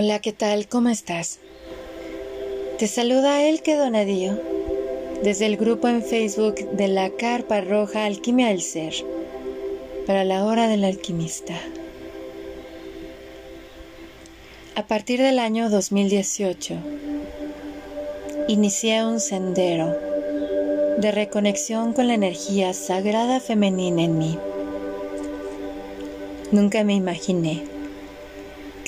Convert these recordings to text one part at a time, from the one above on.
Hola, ¿qué tal? ¿Cómo estás? Te saluda Elke Donadío desde el grupo en Facebook de la Carpa Roja Alquimia del Ser para la hora del alquimista. A partir del año 2018, inicié un sendero de reconexión con la energía sagrada femenina en mí. Nunca me imaginé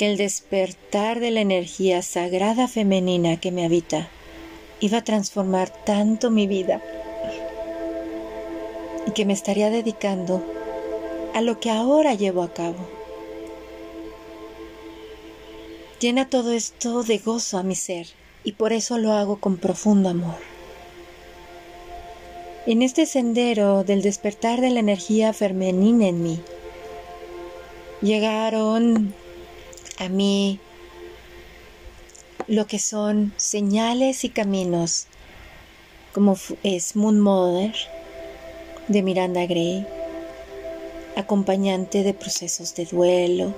que el despertar de la energía sagrada femenina que me habita iba a transformar tanto mi vida y que me estaría dedicando a lo que ahora llevo a cabo. Llena todo esto de gozo a mi ser y por eso lo hago con profundo amor. En este sendero del despertar de la energía femenina en mí, llegaron a mí lo que son señales y caminos, como es Moon Mother de Miranda Gray, acompañante de procesos de duelo,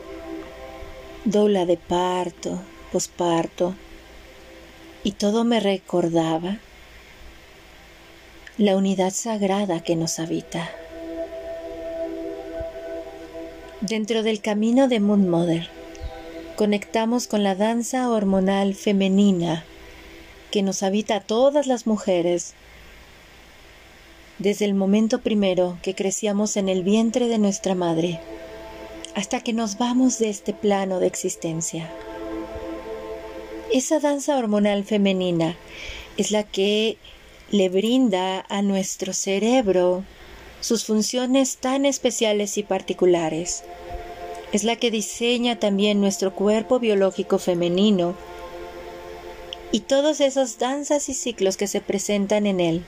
doula de parto, posparto, y todo me recordaba la unidad sagrada que nos habita. Dentro del camino de Moon Mother, conectamos con la danza hormonal femenina que nos habita a todas las mujeres desde el momento primero que crecíamos en el vientre de nuestra madre hasta que nos vamos de este plano de existencia. Esa danza hormonal femenina es la que le brinda a nuestro cerebro sus funciones tan especiales y particulares es la que diseña también nuestro cuerpo biológico femenino y todas esas danzas y ciclos que se presentan en él,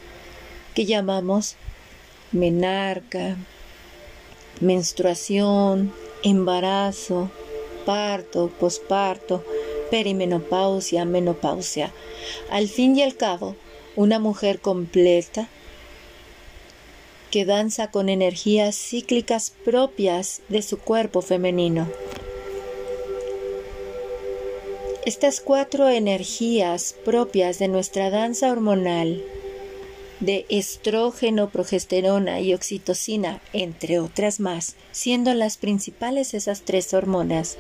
que llamamos menarca, menstruación, embarazo, parto, posparto, perimenopausia, menopausia. Al fin y al cabo, una mujer completa que danza con energías cíclicas propias de su cuerpo femenino. Estas cuatro energías propias de nuestra danza hormonal de estrógeno, progesterona y oxitocina, entre otras más, siendo las principales esas tres hormonas,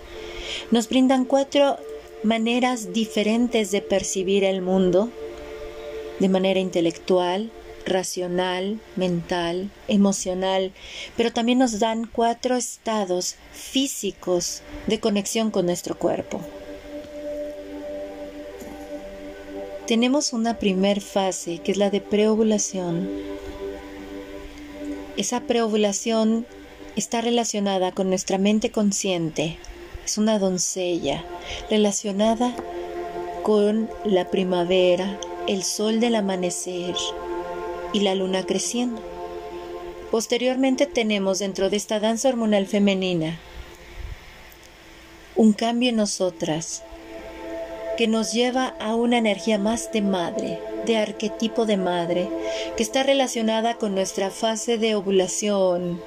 nos brindan cuatro maneras diferentes de percibir el mundo, de manera intelectual, racional, mental, emocional, pero también nos dan cuatro estados físicos de conexión con nuestro cuerpo. Tenemos una primer fase que es la de preovulación. Esa preovulación está relacionada con nuestra mente consciente. Es una doncella relacionada con la primavera, el sol del amanecer, y la luna creciendo. Posteriormente tenemos dentro de esta danza hormonal femenina un cambio en nosotras que nos lleva a una energía más de madre, de arquetipo de madre, que está relacionada con nuestra fase de ovulación,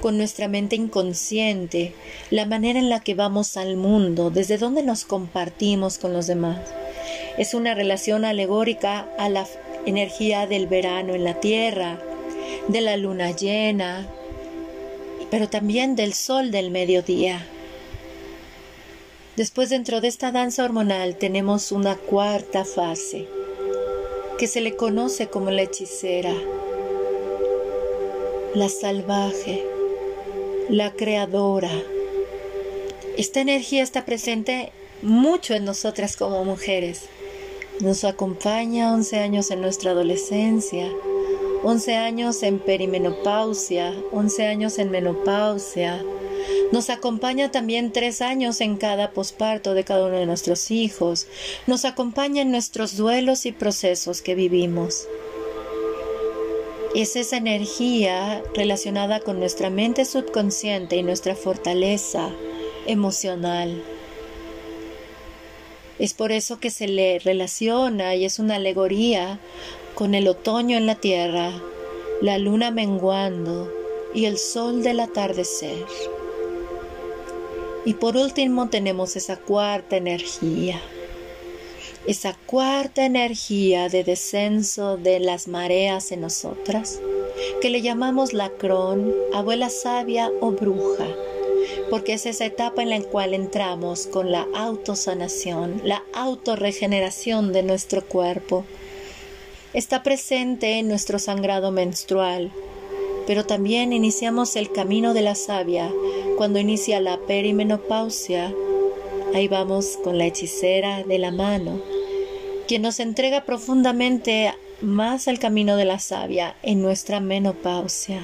con nuestra mente inconsciente, la manera en la que vamos al mundo, desde donde nos compartimos con los demás. Es una relación alegórica a la energía del verano en la tierra, de la luna llena, pero también del sol del mediodía. Después dentro de esta danza hormonal tenemos una cuarta fase que se le conoce como la hechicera, la salvaje, la creadora. Esta energía está presente mucho en nosotras como mujeres. Nos acompaña 11 años en nuestra adolescencia, 11 años en perimenopausia, 11 años en menopausia. Nos acompaña también tres años en cada posparto de cada uno de nuestros hijos. Nos acompaña en nuestros duelos y procesos que vivimos. Es esa energía relacionada con nuestra mente subconsciente y nuestra fortaleza emocional. Es por eso que se le relaciona y es una alegoría con el otoño en la tierra, la luna menguando y el sol del atardecer. Y por último tenemos esa cuarta energía. Esa cuarta energía de descenso de las mareas en nosotras, que le llamamos lacrón, abuela sabia o bruja, porque es esa etapa en la cual entramos con la autosanación, la autorregeneración de nuestro cuerpo. Está presente en nuestro sangrado menstrual, pero también iniciamos el camino de la savia cuando inicia la perimenopausia. Ahí vamos con la hechicera de la mano, quien nos entrega profundamente más al camino de la savia en nuestra menopausia.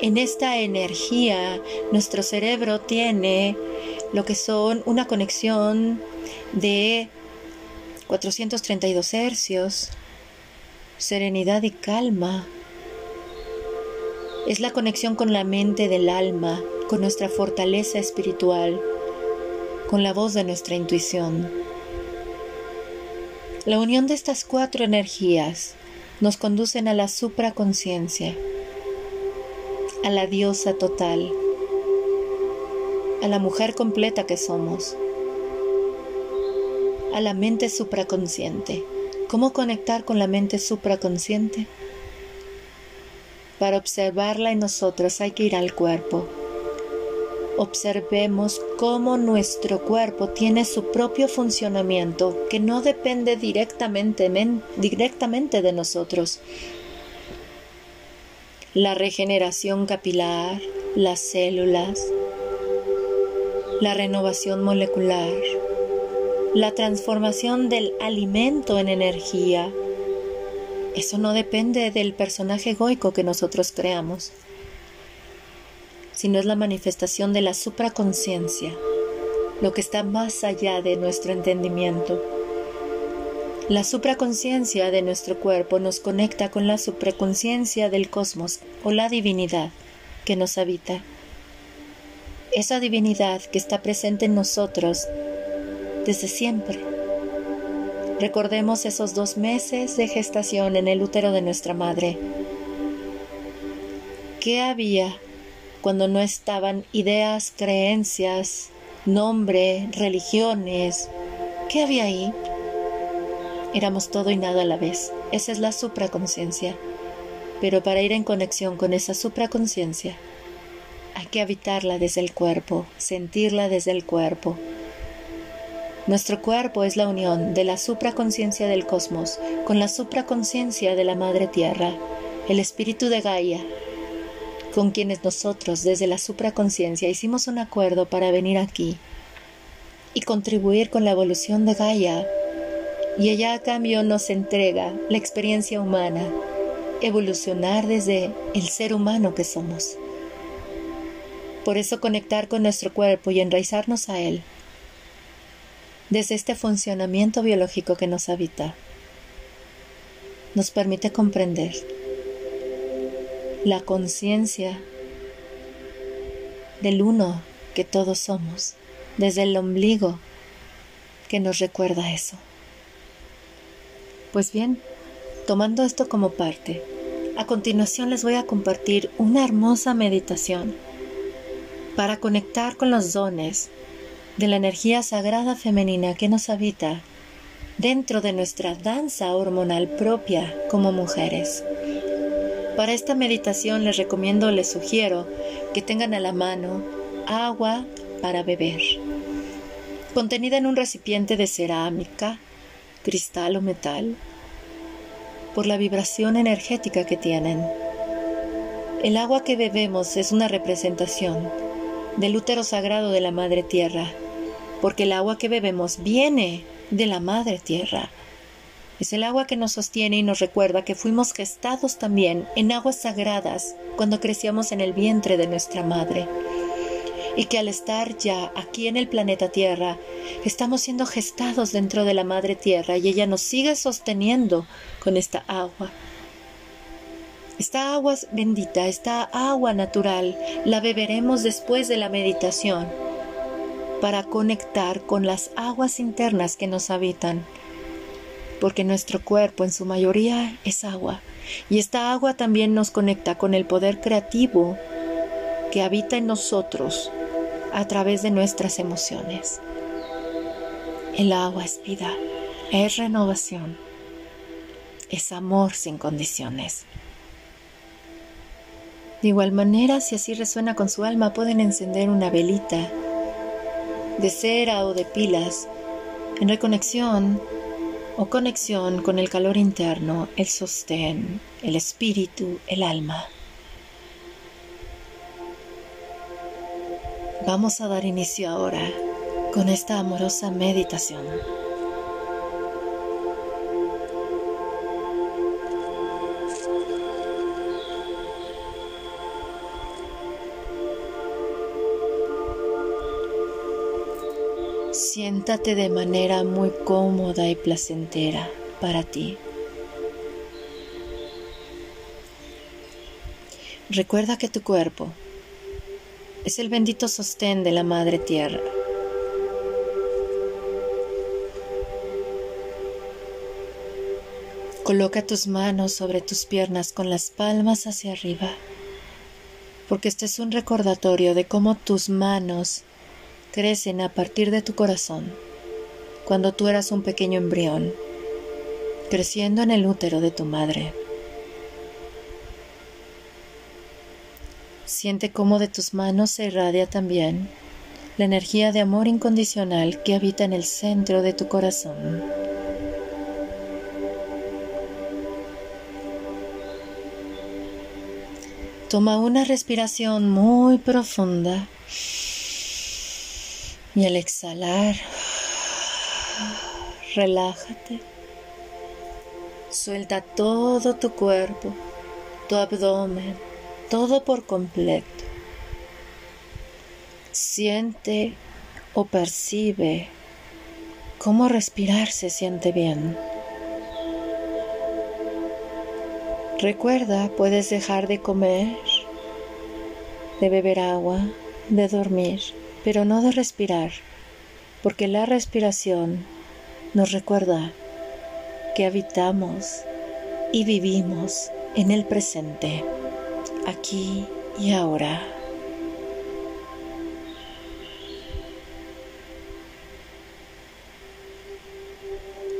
En esta energía, nuestro cerebro tiene lo que son una conexión de 432 hercios, serenidad y calma. Es la conexión con la mente del alma, con nuestra fortaleza espiritual, con la voz de nuestra intuición. La unión de estas cuatro energías nos conducen a la supraconciencia, a la diosa total, a la mujer completa que somos, a la mente supraconsciente. ¿Cómo conectar con la mente supraconsciente? Para observarla en nosotros hay que ir al cuerpo. Observemos cómo nuestro cuerpo tiene su propio funcionamiento que no depende directamente, de nosotros. La regeneración capilar, las células, la renovación molecular, la transformación del alimento en energía. Eso no depende del personaje egoico que nosotros creamos, sino es la manifestación de la supraconciencia, lo que está más allá de nuestro entendimiento. La supraconciencia de nuestro cuerpo nos conecta con la supraconciencia del cosmos o la divinidad que nos habita. Esa divinidad que está presente en nosotros desde siempre. Recordemos esos dos meses de gestación en el útero de nuestra madre. ¿Qué había cuando no estaban ideas, creencias, nombre, religiones? ¿Qué había ahí? Éramos todo y nada a la vez. Esa es la supraconciencia. Pero para ir en conexión con esa supraconciencia, hay que habitarla desde el cuerpo, sentirla desde el cuerpo. Nuestro cuerpo es la unión de la supraconciencia del cosmos con la supraconciencia de la Madre Tierra, el espíritu de Gaia, con quienes nosotros desde la supraconciencia hicimos un acuerdo para venir aquí y contribuir con la evolución de Gaia. Y ella a cambio nos entrega la experiencia humana, evolucionar desde el ser humano que somos. Por eso conectar con nuestro cuerpo y enraizarnos a él desde este funcionamiento biológico que nos habita, nos permite comprender la conciencia del uno que todos somos, desde el ombligo que nos recuerda eso. Pues bien, tomando esto como parte, a continuación les voy a compartir una hermosa meditación para conectar con los dones de la energía sagrada femenina que nos habita dentro de nuestra danza hormonal propia como mujeres. Para esta meditación les recomiendo, les sugiero que tengan a la mano agua para beber, contenida en un recipiente de cerámica, cristal o metal, por la vibración energética que tienen. El agua que bebemos es una representación del útero sagrado de la Madre Tierra, porque el agua que bebemos viene de la Madre Tierra. Es el agua que nos sostiene y nos recuerda que fuimos gestados también en aguas sagradas cuando crecíamos en el vientre de nuestra Madre. Y que al estar ya aquí en el planeta Tierra, estamos siendo gestados dentro de la Madre Tierra y ella nos sigue sosteniendo con esta agua. Esta agua bendita, esta agua natural, la beberemos después de la meditación para conectar con las aguas internas que nos habitan, porque nuestro cuerpo en su mayoría es agua, y esta agua también nos conecta con el poder creativo que habita en nosotros a través de nuestras emociones. El agua es vida, es renovación, es amor sin condiciones. De igual manera, si así resuena con su alma, pueden encender una velita de cera o de pilas en reconexión o conexión con el calor interno, el sostén, el espíritu, el alma. Vamos a dar inicio ahora con esta amorosa meditación. Siéntate de manera muy cómoda y placentera para ti. Recuerda que tu cuerpo es el bendito sostén de la Madre Tierra. Coloca tus manos sobre tus piernas con las palmas hacia arriba, porque este es un recordatorio de cómo tus manos crecen a partir de tu corazón, cuando tú eras un pequeño embrión, creciendo en el útero de tu madre. Siente cómo de tus manos se irradia también la energía de amor incondicional que habita en el centro de tu corazón. Toma una respiración muy profunda y al exhalar, relájate. Suelta todo tu cuerpo, tu abdomen, todo por completo. Siente o percibe cómo respirar se siente bien. Recuerda, puedes dejar de comer, de beber agua, de dormir, pero no de respirar, porque la respiración nos recuerda que habitamos y vivimos en el presente aquí y ahora.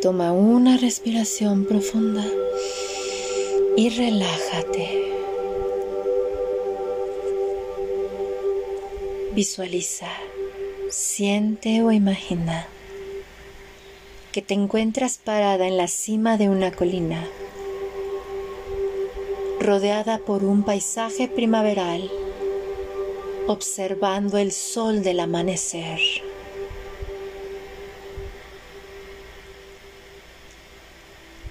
Toma una respiración profunda y relájate. Visualiza, siente o imagina que te encuentras parada en la cima de una colina rodeada por un paisaje primaveral, observando el sol del amanecer.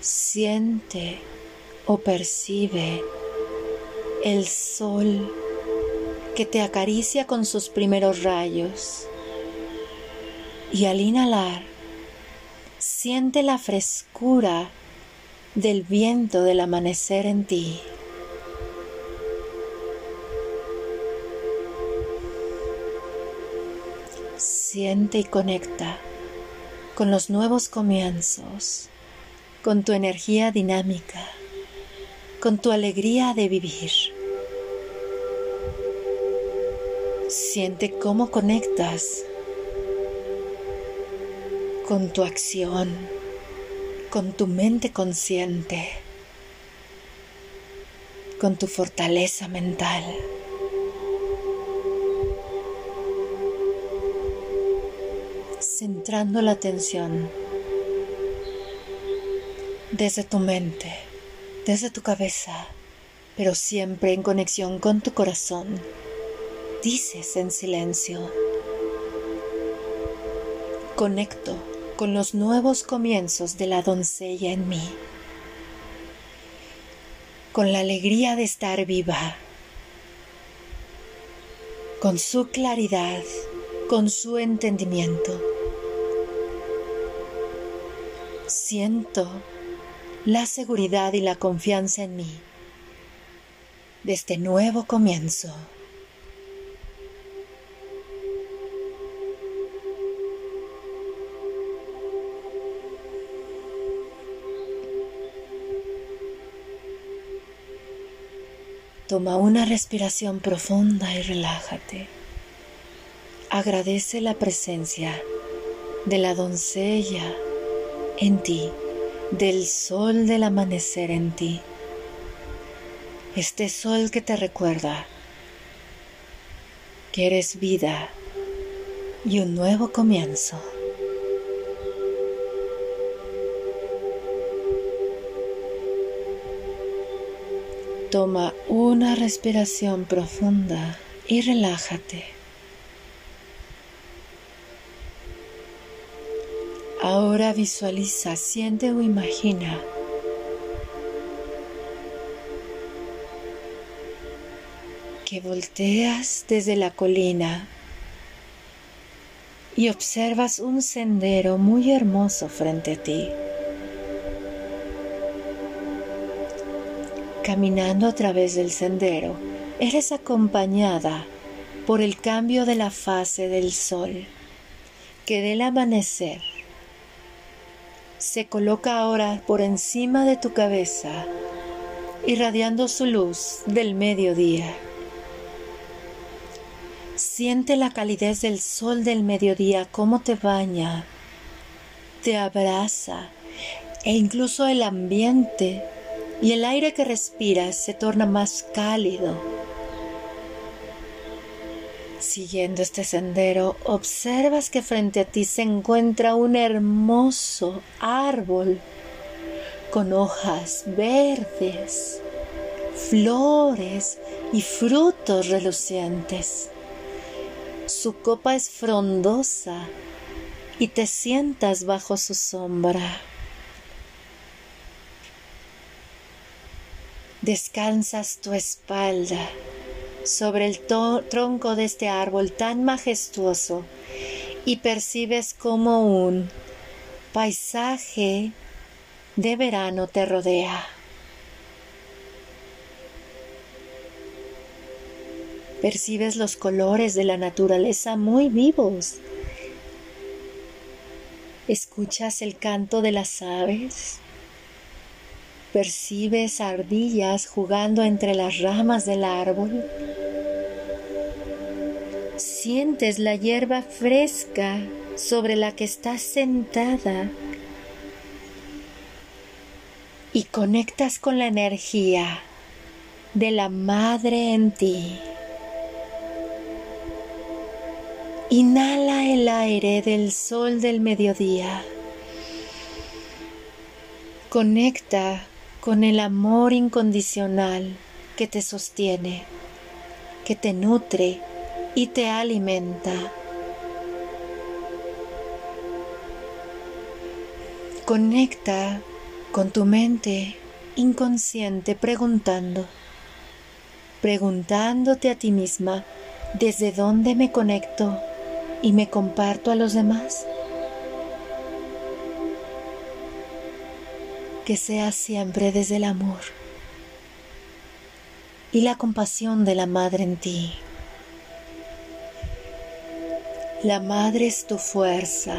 Siente o percibe el sol que te acaricia con sus primeros rayos y al inhalar siente la frescura del viento del amanecer en ti. Siente y conecta con los nuevos comienzos, con tu energía dinámica, con tu alegría de vivir. Siente cómo conectas con tu acción, con tu mente consciente, con tu fortaleza mental. Centrando la atención desde tu mente, desde tu cabeza, pero siempre en conexión con tu corazón. Dices en silencio, conecto con los nuevos comienzos de la doncella en mí, con la alegría de estar viva, con su claridad, con su entendimiento Siento la seguridad y la confianza en mí de este nuevo comienzo. Toma una respiración profunda y relájate. Agradece la presencia de la doncella en ti, del sol del amanecer en ti. Este sol que te recuerda que eres vida y un nuevo comienzo. Toma una respiración profunda y relájate. Ahora visualiza, siente o imagina que volteas desde la colina y observas un sendero muy hermoso frente a ti. Caminando a través del sendero, eres acompañada por el cambio de la fase del sol, que del amanecer se coloca ahora por encima de tu cabeza, irradiando su luz del mediodía. Siente la calidez del sol del mediodía, cómo te baña, te abraza e incluso el ambiente y el aire que respiras se torna más cálido. Siguiendo este sendero, observas que frente a ti se encuentra un hermoso árbol con hojas verdes, flores y frutos relucientes. Su copa es frondosa y te sientas bajo su sombra. Descansas tu espalda sobre el tronco de este árbol tan majestuoso y percibes como un paisaje de verano te rodea. Percibes los colores de la naturaleza muy vivos. Escuchas el canto de las aves percibes ardillas jugando entre las ramas del árbol. Sientes la hierba fresca sobre la que estás sentada y conectas con la energía de la madre en ti. Inhala el aire del sol del mediodía. Conecta con el amor incondicional que te sostiene, que te nutre y te alimenta. Conecta con tu mente inconsciente preguntando, preguntándote a ti misma, ¿desde dónde me conecto y me comparto a los demás? Que sea siempre desde el amor y la compasión de la madre en ti. La madre es tu fuerza.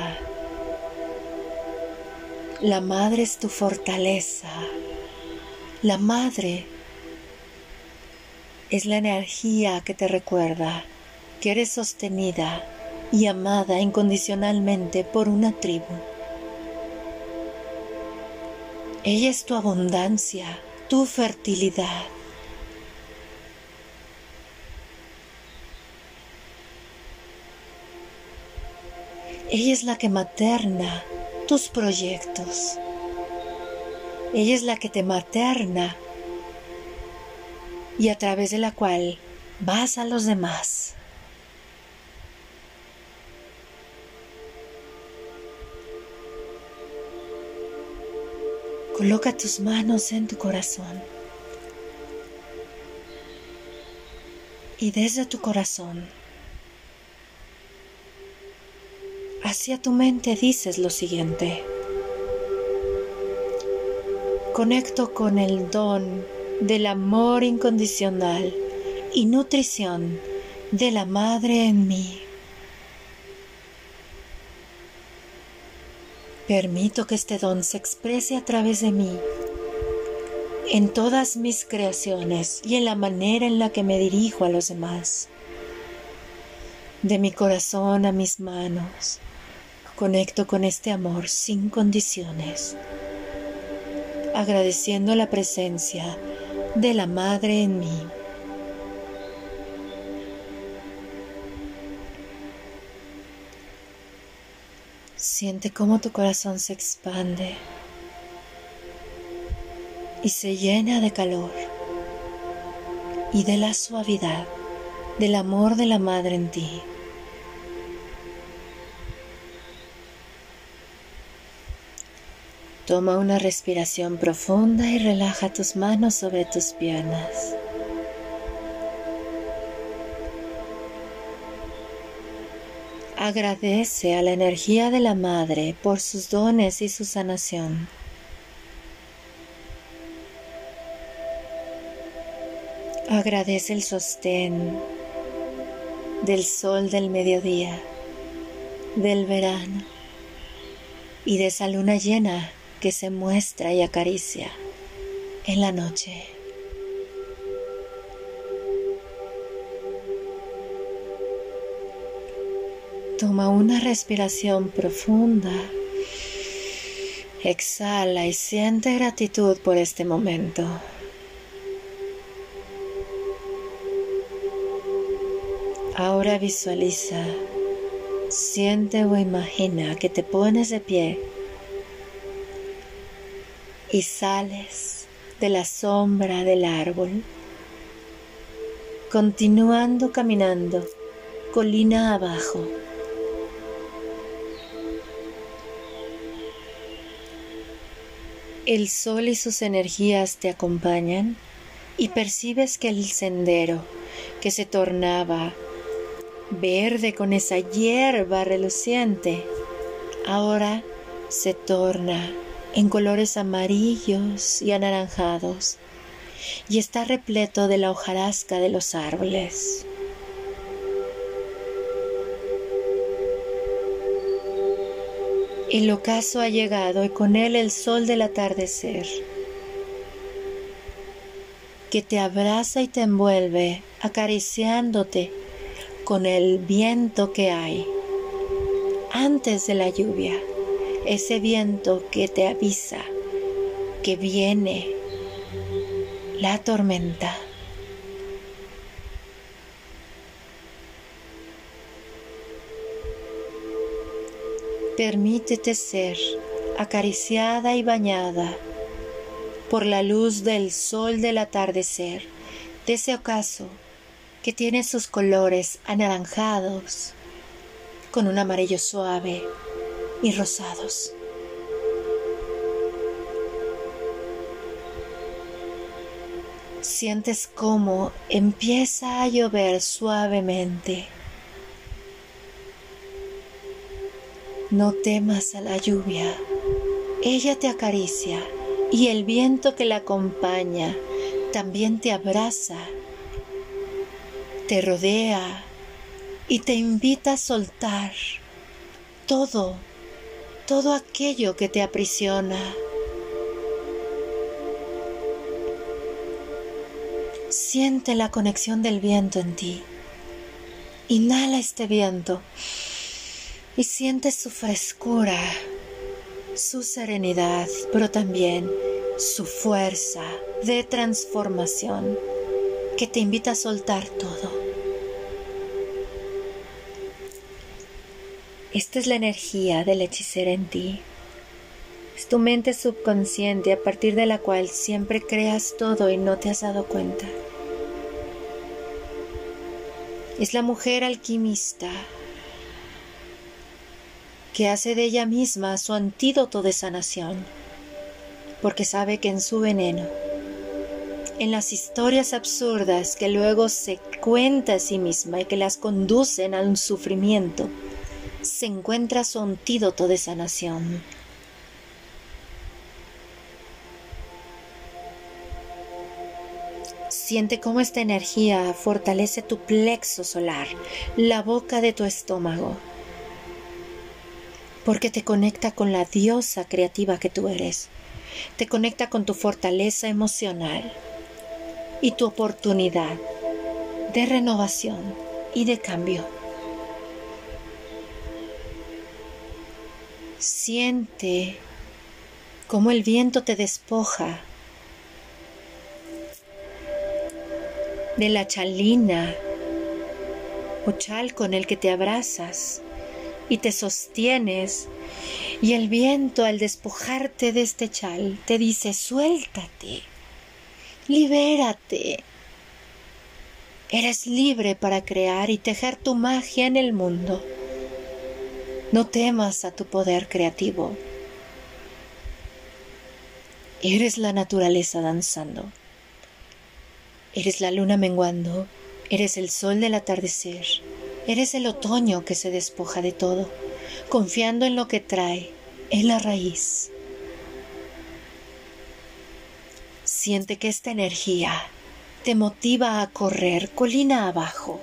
La madre es tu fortaleza. La madre es la energía que te recuerda que eres sostenida y amada incondicionalmente por una tribu. Ella es tu abundancia, tu fertilidad. Ella es la que materna tus proyectos. Ella es la que te materna y a través de la cual vas a los demás. Coloca tus manos en tu corazón. Y desde tu corazón hacia tu mente dices lo siguiente. Conecto con el don del amor incondicional y nutrición de la Madre en mí. Permito que este don se exprese a través de mí en todas mis creaciones y en la manera en la que me dirijo a los demás. De mi corazón a mis manos, conecto con este amor sin condiciones, agradeciendo la presencia de la Madre en mí. Siente cómo tu corazón se expande y se llena de calor y de la suavidad del amor de la Madre en ti. Toma una respiración profunda y relaja tus manos sobre tus piernas. Agradece a la energía de la Madre por sus dones y su sanación. Agradece el sostén del sol del mediodía, del verano y de esa luna llena que se muestra y acaricia en la noche. Toma una respiración profunda. Exhala y siente gratitud por este momento. Ahora visualiza, siente o imagina que te pones de pie y sales de la sombra del árbol, continuando caminando colina abajo. El sol y sus energías te acompañan y percibes que el sendero que se tornaba verde con esa hierba reluciente ahora se torna en colores amarillos y anaranjados y está repleto de la hojarasca de los árboles. El ocaso ha llegado y con él el sol del atardecer, que te abraza y te envuelve, acariciándote con el viento que hay antes de la lluvia ese viento que te avisa que viene la tormenta. Permítete ser acariciada y bañada por la luz del sol del atardecer, de ese ocaso que tiene sus colores anaranjados con un amarillo suave y rosados. Sientes cómo empieza a llover suavemente. No temas a la lluvia, ella te acaricia y el viento que la acompaña también te abraza, te rodea y te invita a soltar todo todo aquello que te aprisiona. Siente la conexión del viento en ti. Inhala este viento y siente su frescura, su serenidad, pero también su fuerza de transformación que te invita a soltar todo. Esta es la energía del hechicero en ti. Es tu mente subconsciente a partir de la cual siempre creas todo y no te has dado cuenta. Es la mujer alquimista que hace de ella misma su antídoto de sanación, porque sabe que en su veneno, en las historias absurdas que luego se cuenta a sí misma y que las conducen a un sufrimiento, se encuentra su antídoto de sanación. Siente cómo esta energía fortalece tu plexo solar, la boca de tu estómago, porque te conecta con la diosa creativa que tú eres, te conecta con tu fortaleza emocional y tu oportunidad de renovación y de cambio. Siente cómo el viento te despoja de la chalina o chal con el que te abrazas y te sostienes y el viento al despojarte de este chal te dice suéltate, libérate. Eres libre para crear y tejer tu magia en el mundo. No temas a tu poder creativo. Eres la naturaleza danzando. Eres la luna menguando. Eres el sol del atardecer. Eres el otoño que se despoja de todo, confiando en lo que trae, en la raíz. Siente que esta energía te motiva a correr colina abajo.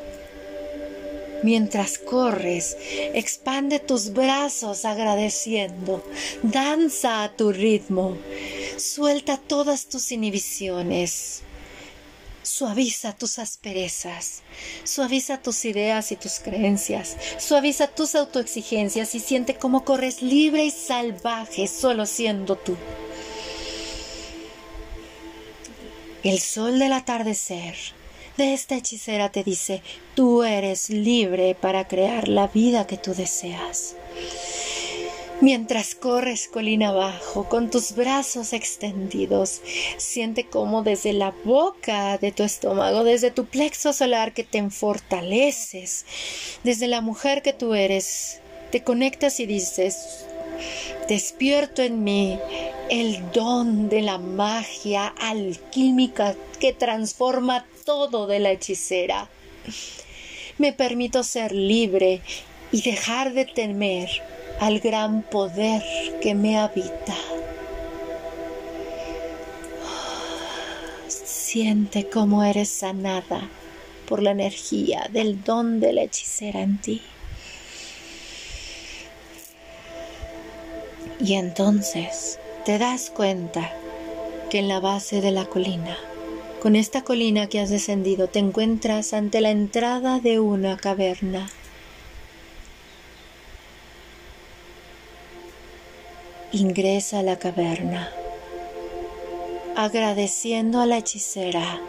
Mientras corres, expande tus brazos agradeciendo, danza a tu ritmo, suelta todas tus inhibiciones, suaviza tus asperezas, suaviza tus ideas y tus creencias, suaviza tus autoexigencias y siente cómo corres libre y salvaje solo siendo tú. El sol del atardecer de esta hechicera te dice, tú eres libre para crear la vida que tú deseas. Mientras corres colina abajo con tus brazos extendidos, siente cómo desde la boca de tu estómago, desde tu plexo solar que te fortaleces, desde la mujer que tú eres, te conectas y dices, despierto en mí el don de la magia alquímica que transforma todo de la hechicera. Me permito ser libre y dejar de temer al gran poder que me habita. Siente cómo eres sanada por la energía del don de la hechicera en ti. Y entonces te das cuenta que en la base de la colina, con esta colina que has descendido, te encuentras ante la entrada de una caverna. Ingresa a la caverna, agradeciendo a la hechicera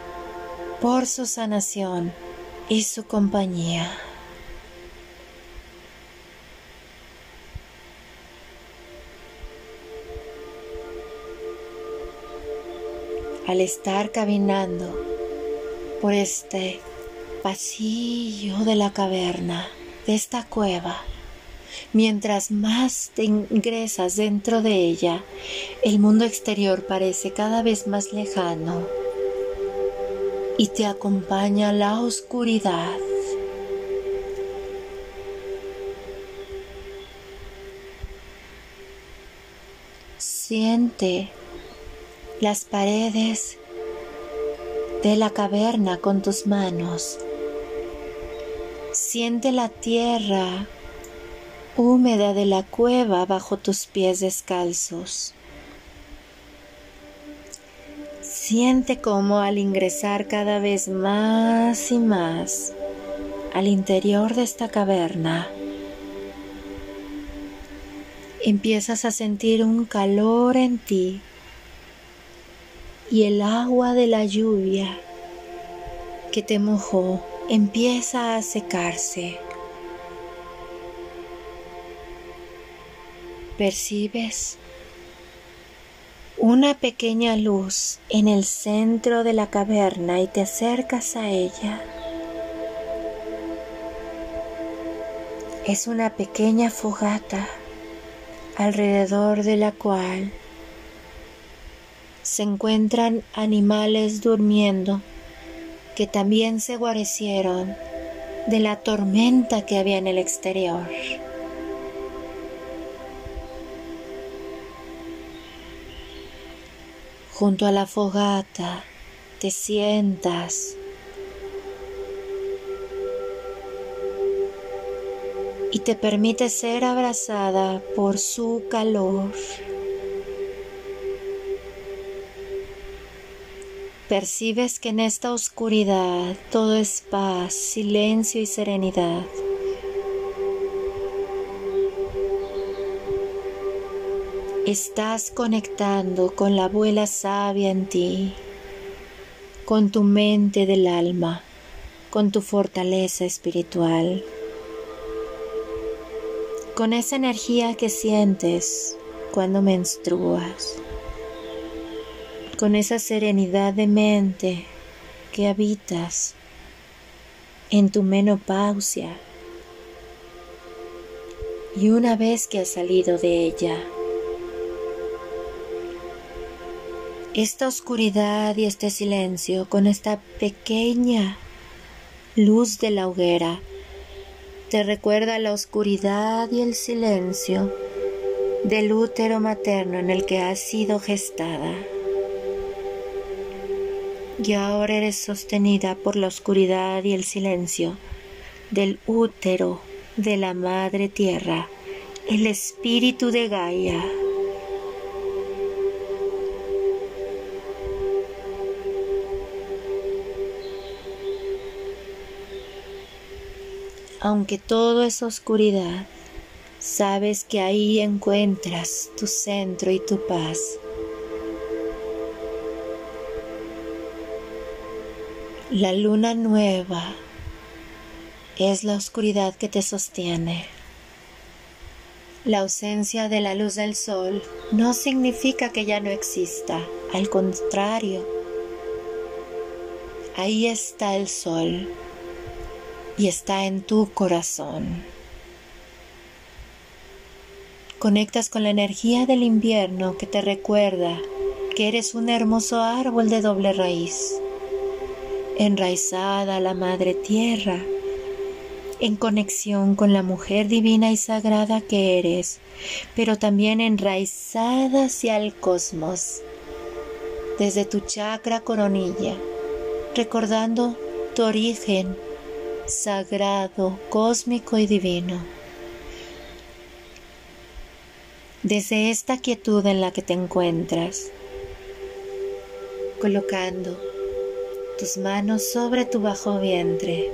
por su sanación y su compañía. al estar caminando por este pasillo de la caverna, de esta cueva, mientras más te ingresas dentro de ella, el mundo exterior parece cada vez más lejano y te acompaña la oscuridad. Siente las paredes de la caverna con tus manos. Siente la tierra húmeda de la cueva bajo tus pies descalzos. Siente como al ingresar cada vez más y más al interior de esta caverna, empiezas a sentir un calor en ti y el agua de la lluvia que te mojó empieza a secarse. Percibes una pequeña luz en el centro de la caverna y te acercas a ella. Es una pequeña fogata alrededor de la cual se encuentran animales durmiendo que también se guarecieron de la tormenta que había en el exterior. junto a la fogata, te sientas y te permite ser abrazada por su calor. Percibes que en esta oscuridad todo es paz, silencio y serenidad. Estás conectando con la abuela sabia en ti, con tu mente del alma, con tu fortaleza espiritual, con esa energía que sientes cuando menstruas con esa serenidad de mente que habitas en tu menopausia. Y una vez que has salido de ella, esta oscuridad y este silencio con esta pequeña luz de la hoguera te recuerda la oscuridad y el silencio del útero materno en el que has sido gestada y ahora eres sostenida por la oscuridad y el silencio del útero de la Madre Tierra, el espíritu de Gaia. Aunque todo es oscuridad, sabes que ahí encuentras tu centro y tu paz. La luna nueva es la oscuridad que te sostiene. La ausencia de la luz del sol no significa que ya no exista, al contrario, ahí está el sol y está en tu corazón. Conectas con la energía del invierno que te recuerda que eres un hermoso árbol de doble raíz enraizada a la Madre Tierra, en conexión con la mujer divina y sagrada que eres, pero también enraizada hacia el cosmos, desde tu chakra coronilla, recordando tu origen sagrado, cósmico y divino. Desde esta quietud en la que te encuentras, colocando tus manos sobre tu bajo vientre.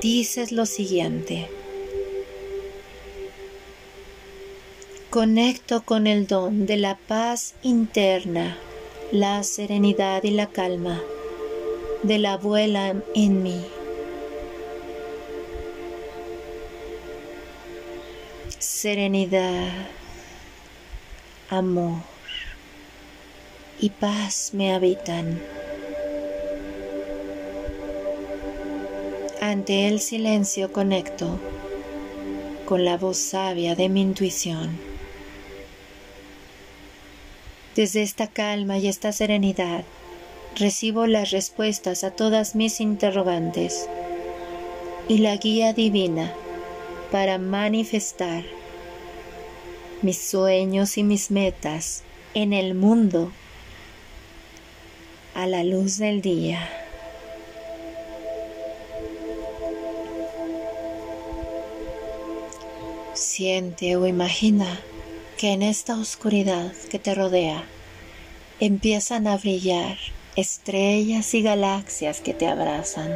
Dices lo siguiente. Conecto con el don de la paz interna, la serenidad y la calma de la abuela en mí. Serenidad, amor y paz me habitan. Ante el silencio conecto con la voz sabia de mi intuición. Desde esta calma y esta serenidad recibo las respuestas a todas mis interrogantes y la guía divina para manifestar mis sueños y mis metas en el mundo a la luz del día. Siente o imagina que en esta oscuridad que te rodea empiezan a brillar estrellas y galaxias que te abrazan,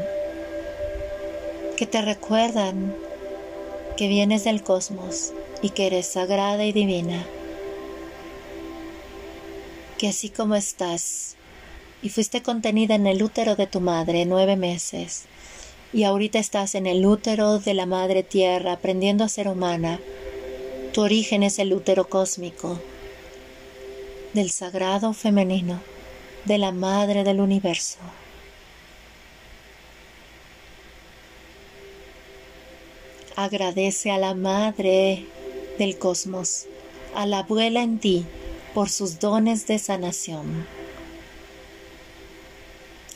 que te recuerdan que vienes del cosmos y que eres sagrada y divina, que así como estás y fuiste contenida en el útero de tu madre nueve meses y ahorita estás en el útero de la madre tierra aprendiendo a ser humana. Tu origen es el útero cósmico del sagrado femenino, de la madre del universo. Agradece a la madre del cosmos, a la abuela en ti, por sus dones de sanación.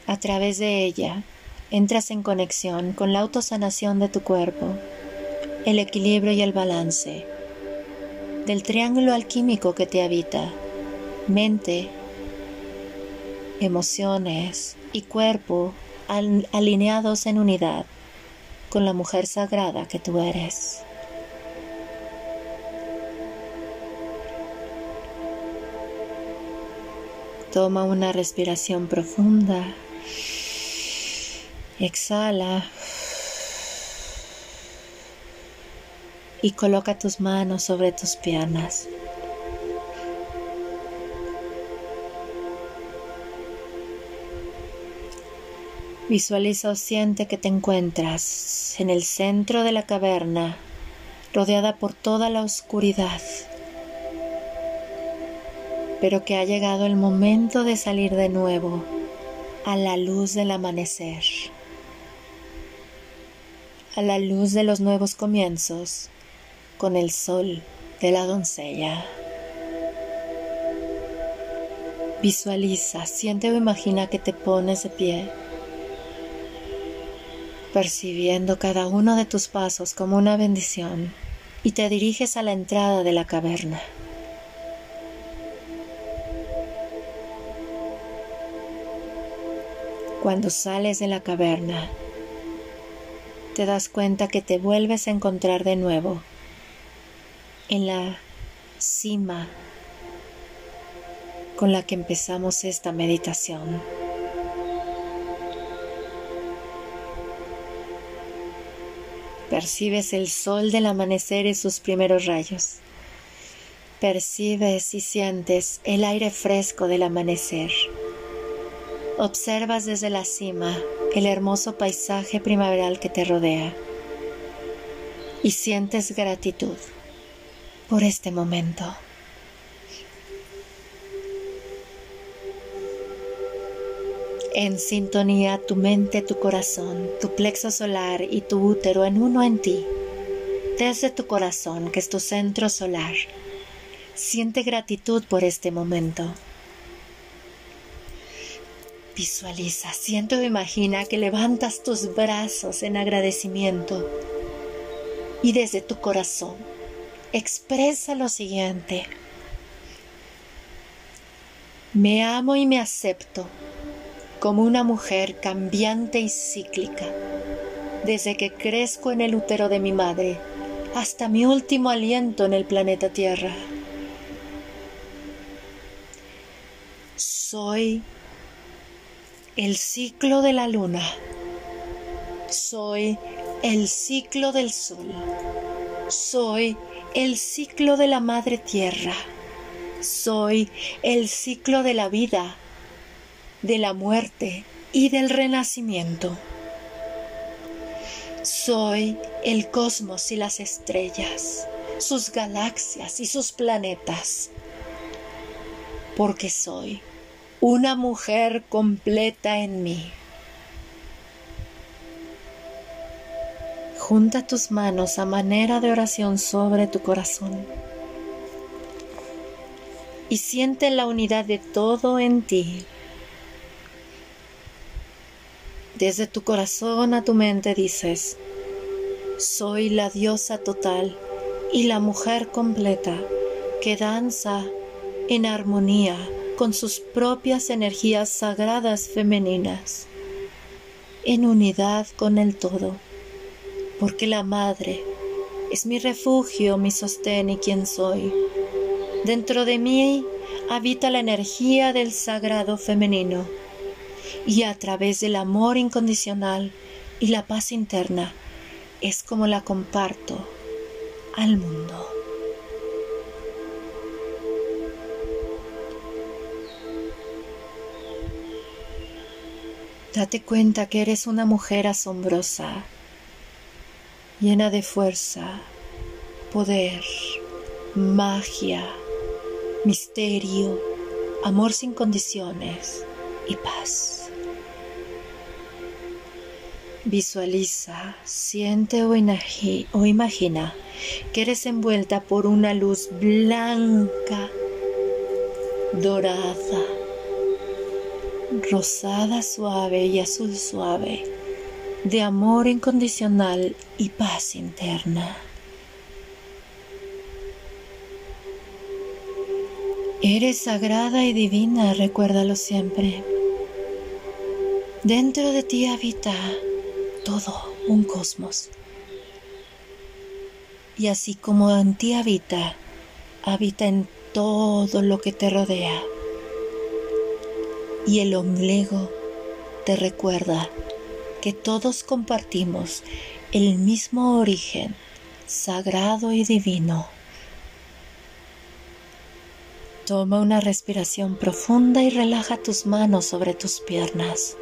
A través de ella, entras en conexión con la autosanación de tu cuerpo, el equilibrio y el balance, del triángulo alquímico que te habita, mente, emociones y cuerpo alineados en unidad con la mujer sagrada que tú eres. Toma una respiración profunda. Exhala. Y coloca tus manos sobre tus piernas. Visualiza o siente que te encuentras en el centro de la caverna, rodeada por toda la oscuridad pero que ha llegado el momento de salir de nuevo a la luz del amanecer, a la luz de los nuevos comienzos, con el sol de la doncella. Visualiza, siente o imagina que te pones de pie, percibiendo cada uno de tus pasos como una bendición y te diriges a la entrada de la caverna. Cuando sales de la caverna, te das cuenta que te vuelves a encontrar de nuevo en la cima con la que empezamos esta meditación. Percibes el sol del amanecer y sus primeros rayos. Percibes y sientes el aire fresco del amanecer. Observas desde la cima el hermoso paisaje primaveral que te rodea y sientes gratitud por este momento. En sintonía tu mente, tu corazón, tu plexo solar y tu útero en uno en ti, desde tu corazón, que es tu centro solar. Siente gratitud por este momento. Visualiza, siento o imagina que levantas tus brazos en agradecimiento y desde tu corazón expresa lo siguiente. Me amo y me acepto como una mujer cambiante y cíclica, desde que crezco en el útero de mi madre hasta mi último aliento en el planeta Tierra. Soy el ciclo de la luna. Soy el ciclo del sol. Soy el ciclo de la madre tierra. Soy el ciclo de la vida, de la muerte y del renacimiento. Soy el cosmos y las estrellas, sus galaxias y sus planetas, porque soy una mujer completa en mí. Junta tus manos a manera de oración sobre tu corazón y siente la unidad de todo en ti. Desde tu corazón a tu mente dices, soy la diosa total y la mujer completa que danza en armonía con sus propias energías sagradas femeninas, en unidad con el todo, porque la Madre es mi refugio, mi sostén y quien soy. Dentro de mí habita la energía del sagrado femenino y a través del amor incondicional y la paz interna es como la comparto al mundo. Date cuenta que eres una mujer asombrosa, llena de fuerza, poder, magia, misterio, amor sin condiciones y paz. Visualiza, siente o, imagina que eres envuelta por una luz blanca, dorada, rosada suave y azul suave, de amor incondicional y paz interna. Eres sagrada y divina, recuérdalo siempre. Dentro de ti habita todo un cosmos. Y así como en ti habita, habita en todo lo que te rodea y el ombligo te recuerda que todos compartimos el mismo origen sagrado y divino. Toma una respiración profunda y relaja tus manos sobre tus piernas.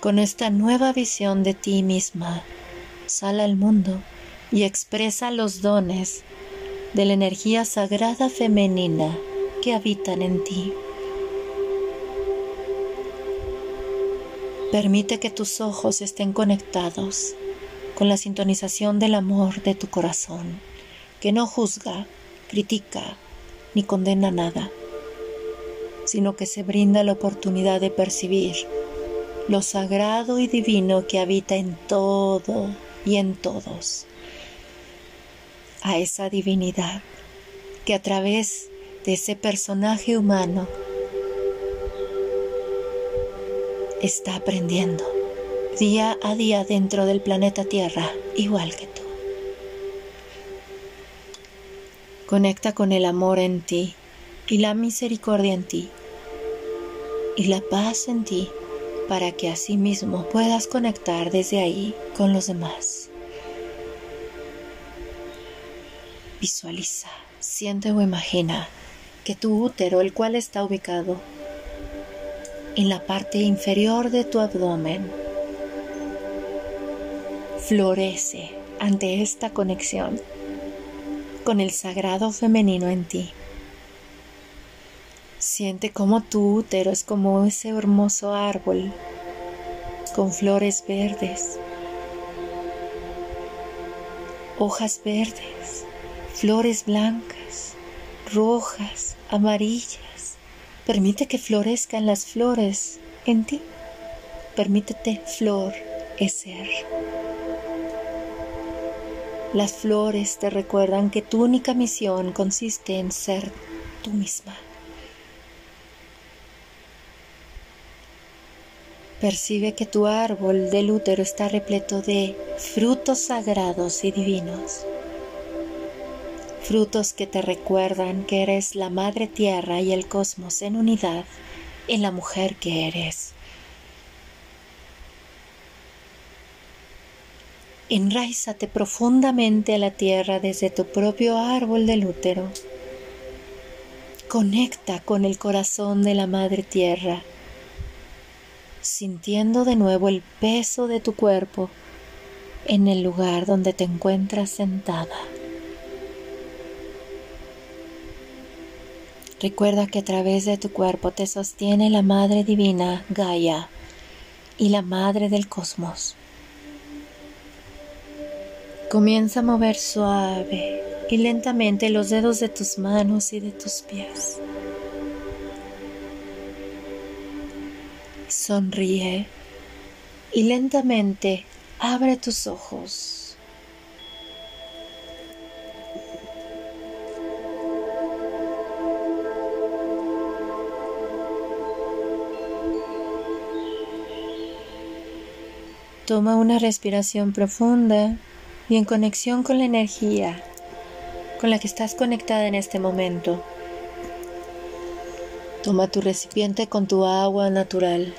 Con esta nueva visión de ti misma, sal al mundo y expresa los dones de la energía sagrada femenina que habitan en ti. Permite que tus ojos estén conectados con la sintonización del amor de tu corazón, que no juzga, critica ni condena nada, sino que se brinda la oportunidad de percibir lo sagrado y divino que habita en todo y en todos. A esa divinidad que a través de ese personaje humano está aprendiendo día a día dentro del planeta Tierra, igual que tú. Conecta con el amor en ti y la misericordia en ti y la paz en ti para que mismo puedas conectar desde ahí con los demás. Visualiza, siente o imagina que tu útero, el cual está ubicado en la parte inferior de tu abdomen, florece ante esta conexión con el sagrado femenino en ti. Siente como tu útero es como ese hermoso árbol con flores verdes, hojas verdes, flores blancas, rojas, amarillas. Permite que florezcan las flores en ti. Permítete florecer. Las flores te recuerdan que tu única misión consiste en ser tú misma. Percibe que tu árbol del útero está repleto de frutos sagrados y divinos. Frutos que te recuerdan que eres la madre tierra y el cosmos en unidad en la mujer que eres. Enraízate profundamente a la tierra desde tu propio árbol del útero. Conecta con el corazón de la madre tierra sintiendo de nuevo el peso de tu cuerpo en el lugar donde te encuentras sentada. Recuerda que a través de tu cuerpo te sostiene la Madre Divina Gaia y la Madre del Cosmos. Comienza a mover suave y lentamente los dedos de tus manos y de tus pies. Sonríe y lentamente abre tus ojos. Toma una respiración profunda y en conexión con la energía con la que estás conectada en este momento. Toma tu recipiente con tu agua natural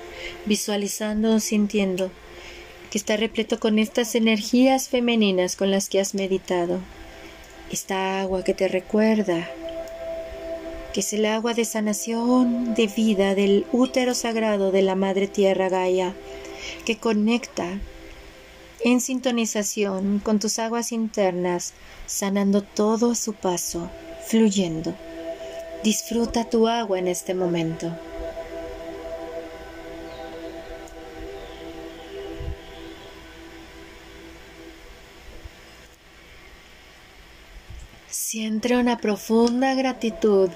visualizando sintiendo que está repleto con estas energías femeninas con las que has meditado. Esta agua que te recuerda que es el agua de sanación, de vida del útero sagrado de la Madre Tierra Gaia, que conecta en sintonización con tus aguas internas, sanando todo a su paso, fluyendo. Disfruta tu agua en este momento. Siente una profunda gratitud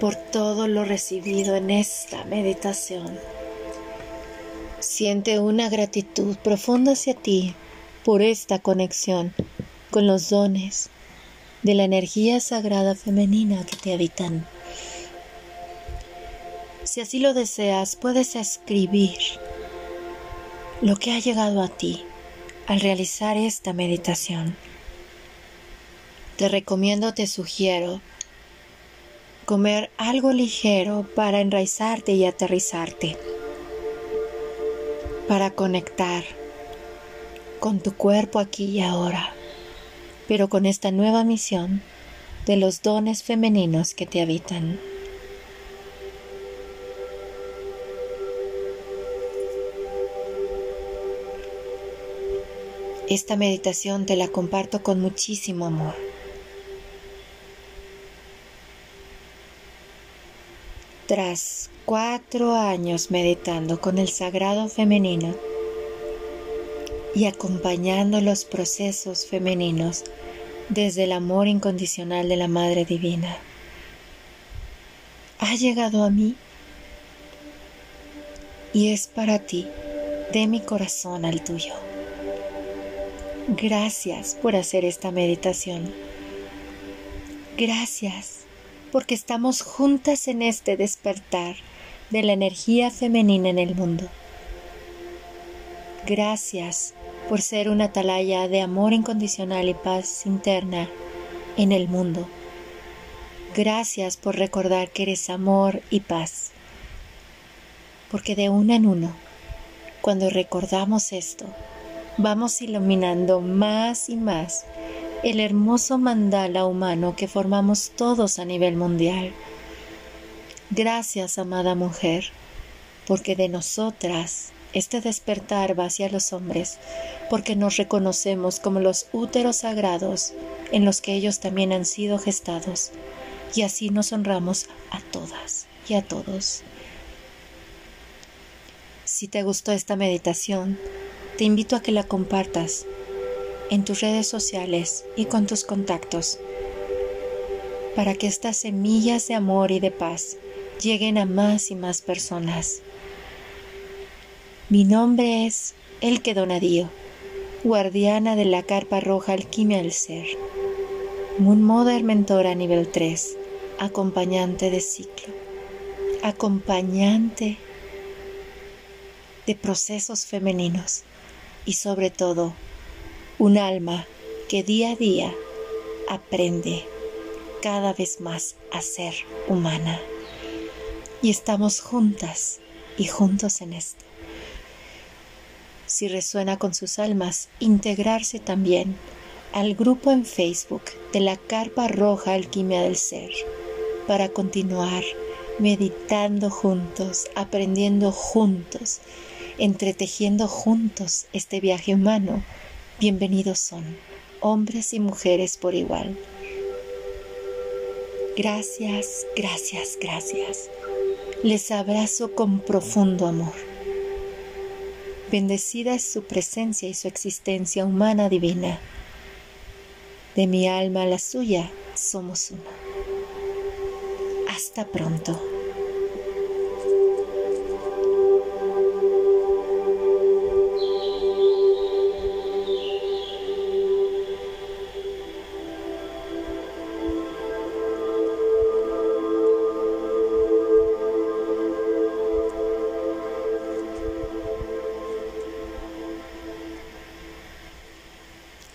por todo lo recibido en esta meditación. Siente una gratitud profunda hacia ti por esta conexión con los dones de la energía sagrada femenina que te habitan. Si así lo deseas, puedes escribir lo que ha llegado a ti al realizar esta meditación te recomiendo, te sugiero comer algo ligero para enraizarte y aterrizarte, para conectar con tu cuerpo aquí y ahora, pero con esta nueva misión de los dones femeninos que te habitan. Esta meditación te la comparto con muchísimo amor. Tras cuatro años meditando con el sagrado femenino y acompañando los procesos femeninos desde el amor incondicional de la Madre Divina, ha llegado a mí y es para ti, de mi corazón al tuyo. Gracias por hacer esta meditación. Gracias porque estamos juntas en este despertar de la energía femenina en el mundo. Gracias por ser una atalaya de amor incondicional y paz interna en el mundo. Gracias por recordar que eres amor y paz. Porque de uno en uno, cuando recordamos esto, vamos iluminando más y más el hermoso mandala humano que formamos todos a nivel mundial. Gracias, amada mujer, porque de nosotras este despertar va hacia los hombres, porque nos reconocemos como los úteros sagrados en los que ellos también han sido gestados, y así nos honramos a todas y a todos. Si te gustó esta meditación, te invito a que la compartas en tus redes sociales y con tus contactos, para que estas semillas de amor y de paz lleguen a más y más personas. Mi nombre es Elke Donadío, guardiana de la carpa roja Alquimia del Ser, Moon Mother Mentora nivel 3, acompañante de ciclo, acompañante de procesos femeninos y sobre todo un alma que día a día aprende cada vez más a ser humana. Y estamos juntas y juntos en esto. Si resuena con sus almas, integrarse también al grupo en Facebook de la Carpa Roja Alquimia del Ser para continuar meditando juntos, aprendiendo juntos, entretejiendo juntos este viaje humano bienvenidos son, hombres y mujeres por igual. Gracias, gracias, gracias. Les abrazo con profundo amor. Bendecida es su presencia y su existencia humana divina. De mi alma a la suya somos uno. Hasta pronto.